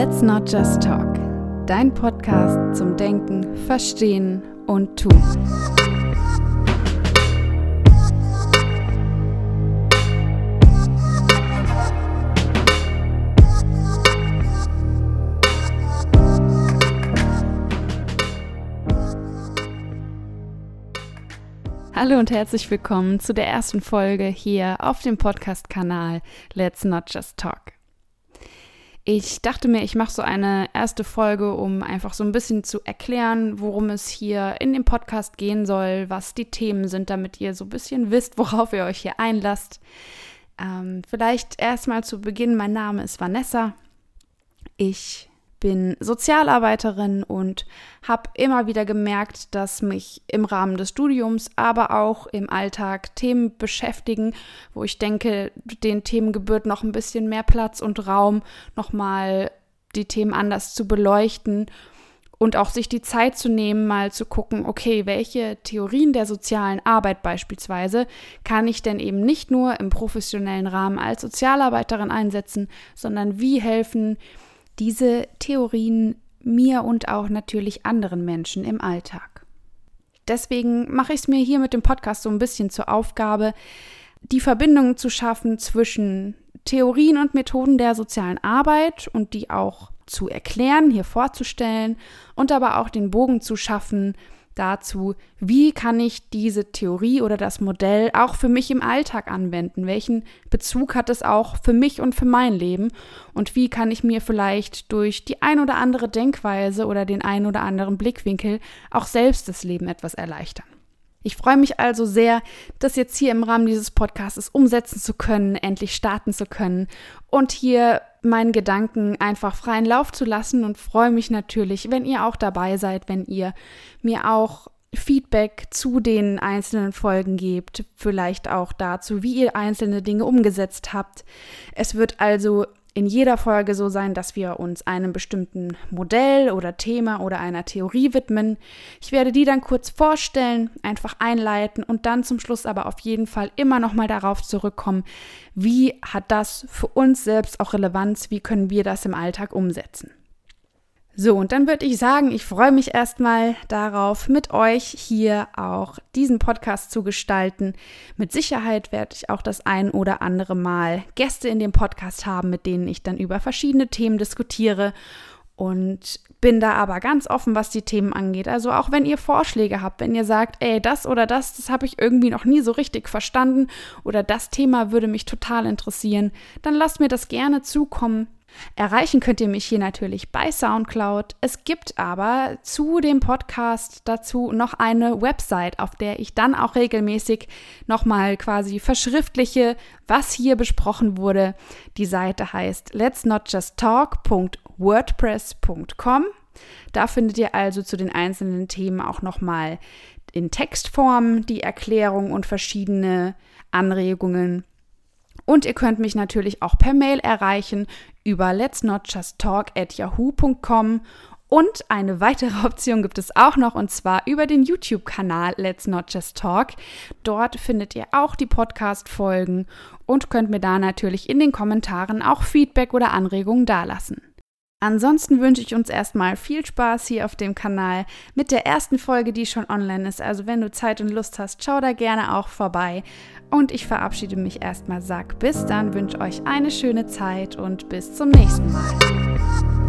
Let's Not Just Talk. Dein Podcast zum Denken, Verstehen und Tun. Hallo und herzlich willkommen zu der ersten Folge hier auf dem Podcast-Kanal Let's Not Just Talk. Ich dachte mir, ich mache so eine erste Folge, um einfach so ein bisschen zu erklären, worum es hier in dem Podcast gehen soll, was die Themen sind, damit ihr so ein bisschen wisst, worauf ihr euch hier einlasst. Ähm, vielleicht erstmal zu Beginn, mein Name ist Vanessa. Ich bin Sozialarbeiterin und habe immer wieder gemerkt, dass mich im Rahmen des Studiums, aber auch im Alltag Themen beschäftigen, wo ich denke, den Themen gebührt noch ein bisschen mehr Platz und Raum, nochmal die Themen anders zu beleuchten und auch sich die Zeit zu nehmen, mal zu gucken, okay, welche Theorien der sozialen Arbeit beispielsweise kann ich denn eben nicht nur im professionellen Rahmen als Sozialarbeiterin einsetzen, sondern wie helfen diese Theorien mir und auch natürlich anderen Menschen im Alltag. Deswegen mache ich es mir hier mit dem Podcast so ein bisschen zur Aufgabe, die Verbindung zu schaffen zwischen Theorien und Methoden der sozialen Arbeit und die auch zu erklären, hier vorzustellen und aber auch den Bogen zu schaffen dazu, wie kann ich diese Theorie oder das Modell auch für mich im Alltag anwenden? Welchen Bezug hat es auch für mich und für mein Leben? Und wie kann ich mir vielleicht durch die ein oder andere Denkweise oder den ein oder anderen Blickwinkel auch selbst das Leben etwas erleichtern? Ich freue mich also sehr, das jetzt hier im Rahmen dieses Podcasts umsetzen zu können, endlich starten zu können und hier meinen Gedanken einfach freien Lauf zu lassen und freue mich natürlich, wenn ihr auch dabei seid, wenn ihr mir auch Feedback zu den einzelnen Folgen gebt, vielleicht auch dazu, wie ihr einzelne Dinge umgesetzt habt. Es wird also in jeder Folge so sein, dass wir uns einem bestimmten Modell oder Thema oder einer Theorie widmen. Ich werde die dann kurz vorstellen, einfach einleiten und dann zum Schluss aber auf jeden Fall immer noch mal darauf zurückkommen, wie hat das für uns selbst auch Relevanz, wie können wir das im Alltag umsetzen. So, und dann würde ich sagen, ich freue mich erstmal darauf, mit euch hier auch diesen Podcast zu gestalten. Mit Sicherheit werde ich auch das ein oder andere Mal Gäste in dem Podcast haben, mit denen ich dann über verschiedene Themen diskutiere und bin da aber ganz offen, was die Themen angeht. Also auch wenn ihr Vorschläge habt, wenn ihr sagt, ey, das oder das, das habe ich irgendwie noch nie so richtig verstanden oder das Thema würde mich total interessieren, dann lasst mir das gerne zukommen. Erreichen könnt ihr mich hier natürlich bei SoundCloud. Es gibt aber zu dem Podcast dazu noch eine Website, auf der ich dann auch regelmäßig nochmal quasi verschriftliche, was hier besprochen wurde. Die Seite heißt let's not just talk.wordpress.com. Da findet ihr also zu den einzelnen Themen auch nochmal in Textform die Erklärung und verschiedene Anregungen. Und ihr könnt mich natürlich auch per Mail erreichen über let's not just talk at yahoo.com. Und eine weitere Option gibt es auch noch, und zwar über den YouTube-Kanal Let's Not Just Talk. Dort findet ihr auch die Podcast-Folgen und könnt mir da natürlich in den Kommentaren auch Feedback oder Anregungen dalassen. Ansonsten wünsche ich uns erstmal viel Spaß hier auf dem Kanal mit der ersten Folge, die schon online ist. Also wenn du Zeit und Lust hast, schau da gerne auch vorbei. Und ich verabschiede mich erstmal, sag bis dann, wünsche euch eine schöne Zeit und bis zum nächsten Mal.